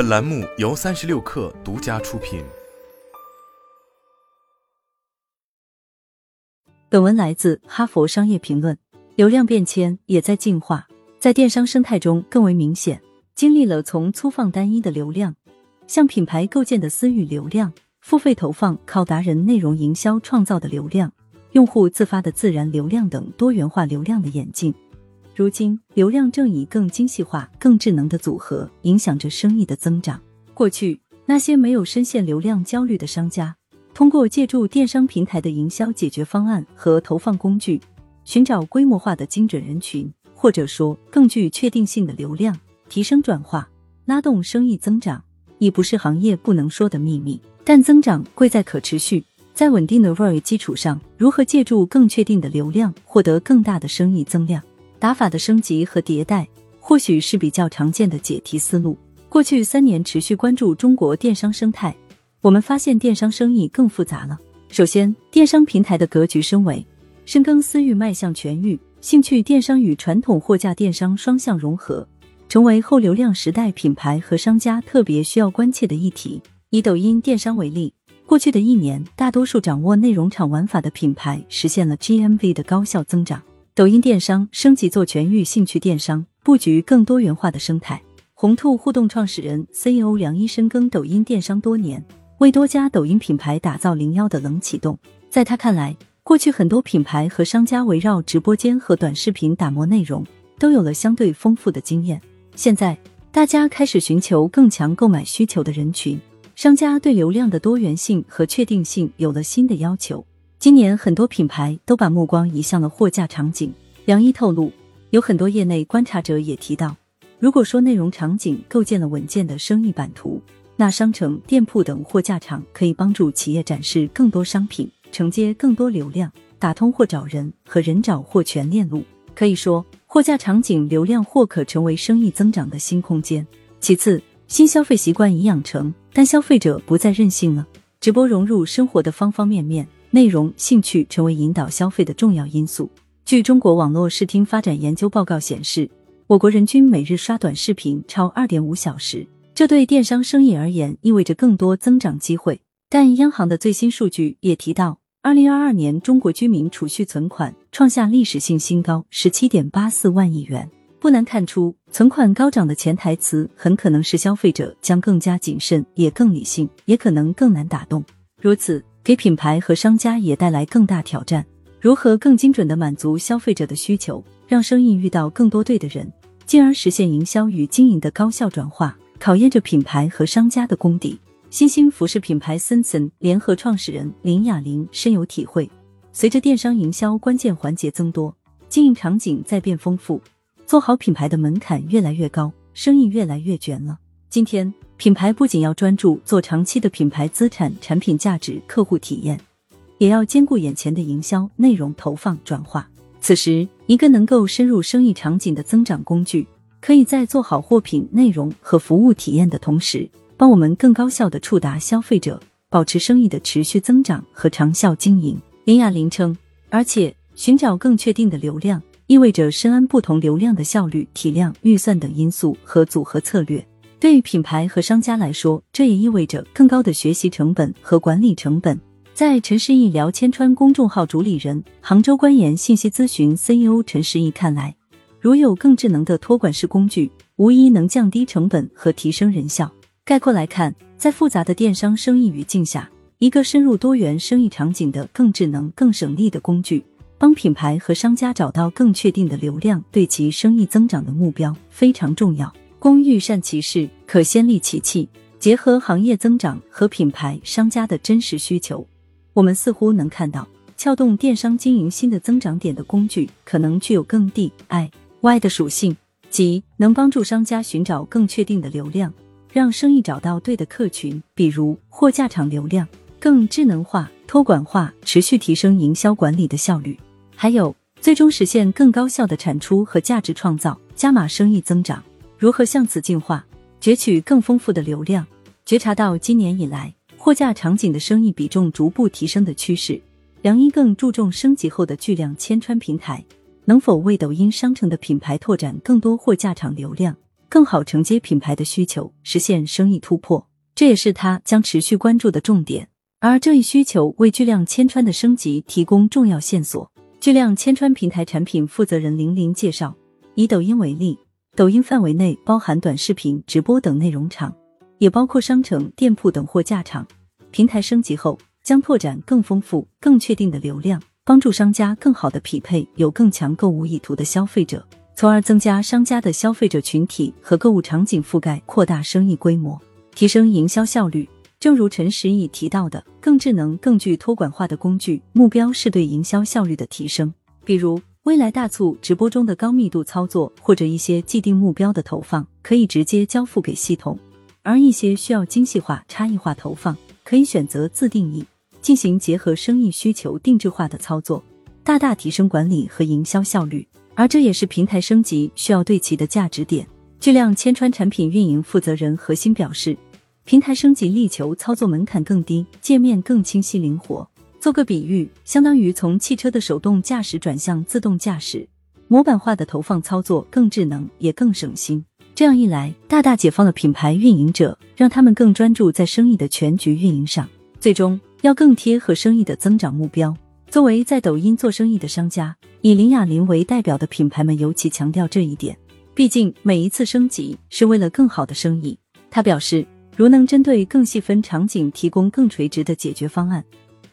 本栏目由三十六氪独家出品。本文来自《哈佛商业评论》。流量变迁也在进化，在电商生态中更为明显。经历了从粗放单一的流量，向品牌构建的私域流量，付费投放靠达人内容营销创造的流量，用户自发的自然流量等多元化流量的演进。如今，流量正以更精细化、更智能的组合影响着生意的增长。过去，那些没有深陷流量焦虑的商家，通过借助电商平台的营销解决方案和投放工具，寻找规模化的精准人群，或者说更具确定性的流量，提升转化，拉动生意增长，已不是行业不能说的秘密。但增长贵在可持续，在稳定的 ROI 基础上，如何借助更确定的流量，获得更大的生意增量？打法的升级和迭代，或许是比较常见的解题思路。过去三年持续关注中国电商生态，我们发现电商生意更复杂了。首先，电商平台的格局升维，深耕私域，迈向全域，兴趣电商与传统货架电商双向融合，成为后流量时代品牌和商家特别需要关切的议题。以抖音电商为例，过去的一年，大多数掌握内容场玩法的品牌实现了 GMV 的高效增长。抖音电商升级做全域兴趣电商，布局更多元化的生态。红兔互动创始人 CEO 梁一深耕抖音电商多年，为多家抖音品牌打造零幺的冷启动。在他看来，过去很多品牌和商家围绕直播间和短视频打磨内容，都有了相对丰富的经验。现在，大家开始寻求更强购买需求的人群，商家对流量的多元性和确定性有了新的要求。今年很多品牌都把目光移向了货架场景。梁一透露，有很多业内观察者也提到，如果说内容场景构建了稳健的生意版图，那商城、店铺等货架场可以帮助企业展示更多商品，承接更多流量，打通货找人和人找货全链路。可以说，货架场景流量或可成为生意增长的新空间。其次，新消费习惯已养成，但消费者不再任性了，直播融入生活的方方面面。内容兴趣成为引导消费的重要因素。据中国网络视听发展研究报告显示，我国人均每日刷短视频超二点五小时，这对电商生意而言意味着更多增长机会。但央行的最新数据也提到，二零二二年中国居民储蓄存款创下历史性新高，十七点八四万亿元。不难看出，存款高涨的潜台词很可能是消费者将更加谨慎，也更理性，也可能更难打动。如此。给品牌和商家也带来更大挑战，如何更精准的满足消费者的需求，让生意遇到更多对的人，进而实现营销与经营的高效转化，考验着品牌和商家的功底。新兴服饰品牌森森联合创始人林雅玲深有体会，随着电商营销关键环节增多，经营场景在变丰富，做好品牌的门槛越来越高，生意越来越卷了。今天。品牌不仅要专注做长期的品牌资产、产品价值、客户体验，也要兼顾眼前的营销、内容投放、转化。此时，一个能够深入生意场景的增长工具，可以在做好货品、内容和服务体验的同时，帮我们更高效的触达消费者，保持生意的持续增长和长效经营。林雅玲称，而且寻找更确定的流量，意味着深谙不同流量的效率、体量、预算等因素和组合策略。对于品牌和商家来说，这也意味着更高的学习成本和管理成本。在陈世义聊千川公众号主理人、杭州官研信息咨询 CEO 陈世义看来，如有更智能的托管式工具，无疑能降低成本和提升人效。概括来看，在复杂的电商生意语境下，一个深入多元生意场景的更智能、更省力的工具，帮品牌和商家找到更确定的流量，对其生意增长的目标非常重要。工欲善其事，可先利其器。结合行业增长和品牌商家的真实需求，我们似乎能看到，撬动电商经营新的增长点的工具，可能具有更 D I Y 的属性，即能帮助商家寻找更确定的流量，让生意找到对的客群，比如货架场流量，更智能化、托管化，持续提升营销管理的效率，还有最终实现更高效的产出和价值创造，加码生意增长。如何向此进化，攫取更丰富的流量？觉察到今年以来货架场景的生意比重逐步提升的趋势，梁一更注重升级后的巨量千川平台，能否为抖音商城的品牌拓展更多货架场流量，更好承接品牌的需求，实现生意突破。这也是他将持续关注的重点。而这一需求为巨量千川的升级提供重要线索。巨量千川平台产品负责人林林介绍，以抖音为例，抖音范围内包含短视频、直播等内容场，也包括商城、店铺等货架场。平台升级后，将拓展更丰富、更确定的流量，帮助商家更好的匹配有更强购物意图的消费者，从而增加商家的消费者群体和购物场景覆盖，扩大生意规模，提升营销效率。正如陈实义提到的，更智能、更具托管化的工具，目标是对营销效率的提升。比如，未来大促直播中的高密度操作，或者一些既定目标的投放，可以直接交付给系统；而一些需要精细化、差异化投放，可以选择自定义，进行结合生意需求定制化的操作，大大提升管理和营销效率。而这也是平台升级需要对齐的价值点。巨量千川产品运营负责人何鑫表示。平台升级力求操作门槛更低，界面更清晰灵活。做个比喻，相当于从汽车的手动驾驶转向自动驾驶，模板化的投放操作更智能也更省心。这样一来，大大解放了品牌运营者，让他们更专注在生意的全局运营上，最终要更贴合生意的增长目标。作为在抖音做生意的商家，以林雅琳为代表的品牌们尤其强调这一点。毕竟每一次升级是为了更好的生意。他表示。如能针对更细分场景提供更垂直的解决方案，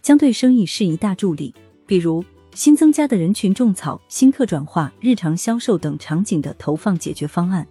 将对生意是一大助力。比如新增加的人群种草、新客转化、日常销售等场景的投放解决方案，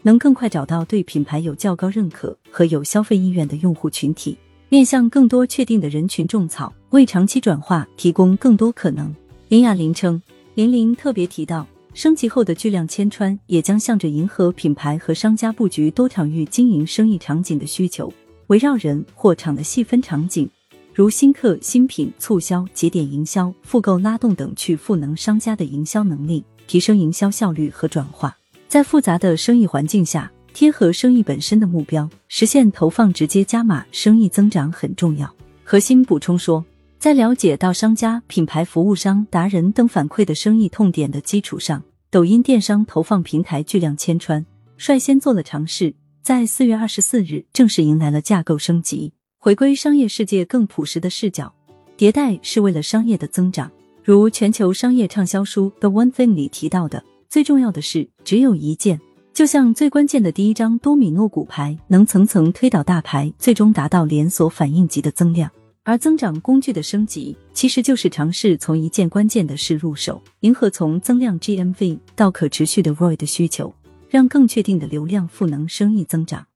能更快找到对品牌有较高认可和有消费意愿的用户群体，面向更多确定的人群种草，为长期转化提供更多可能。林雅玲称，林玲特别提到。升级后的巨量千川也将向着迎合品牌和商家布局多场域经营生意场景的需求，围绕人或场的细分场景，如新客、新品、促销、节点营销、复购拉动等，去赋能商家的营销能力，提升营销效率和转化。在复杂的生意环境下，贴合生意本身的目标，实现投放直接加码生意增长很重要。核心补充说。在了解到商家、品牌服务商、达人等反馈的生意痛点的基础上，抖音电商投放平台巨量千川率先做了尝试，在四月二十四日正式迎来了架构升级，回归商业世界更朴实的视角。迭代是为了商业的增长，如全球商业畅销书《The One Thing》里提到的，最重要的是只有一件，就像最关键的第一张多米诺骨牌，能层层推倒大牌，最终达到连锁反应级的增量。而增长工具的升级，其实就是尝试从一件关键的事入手，迎合从增量 GMV 到可持续的 ROI 的需求，让更确定的流量赋能生意增长。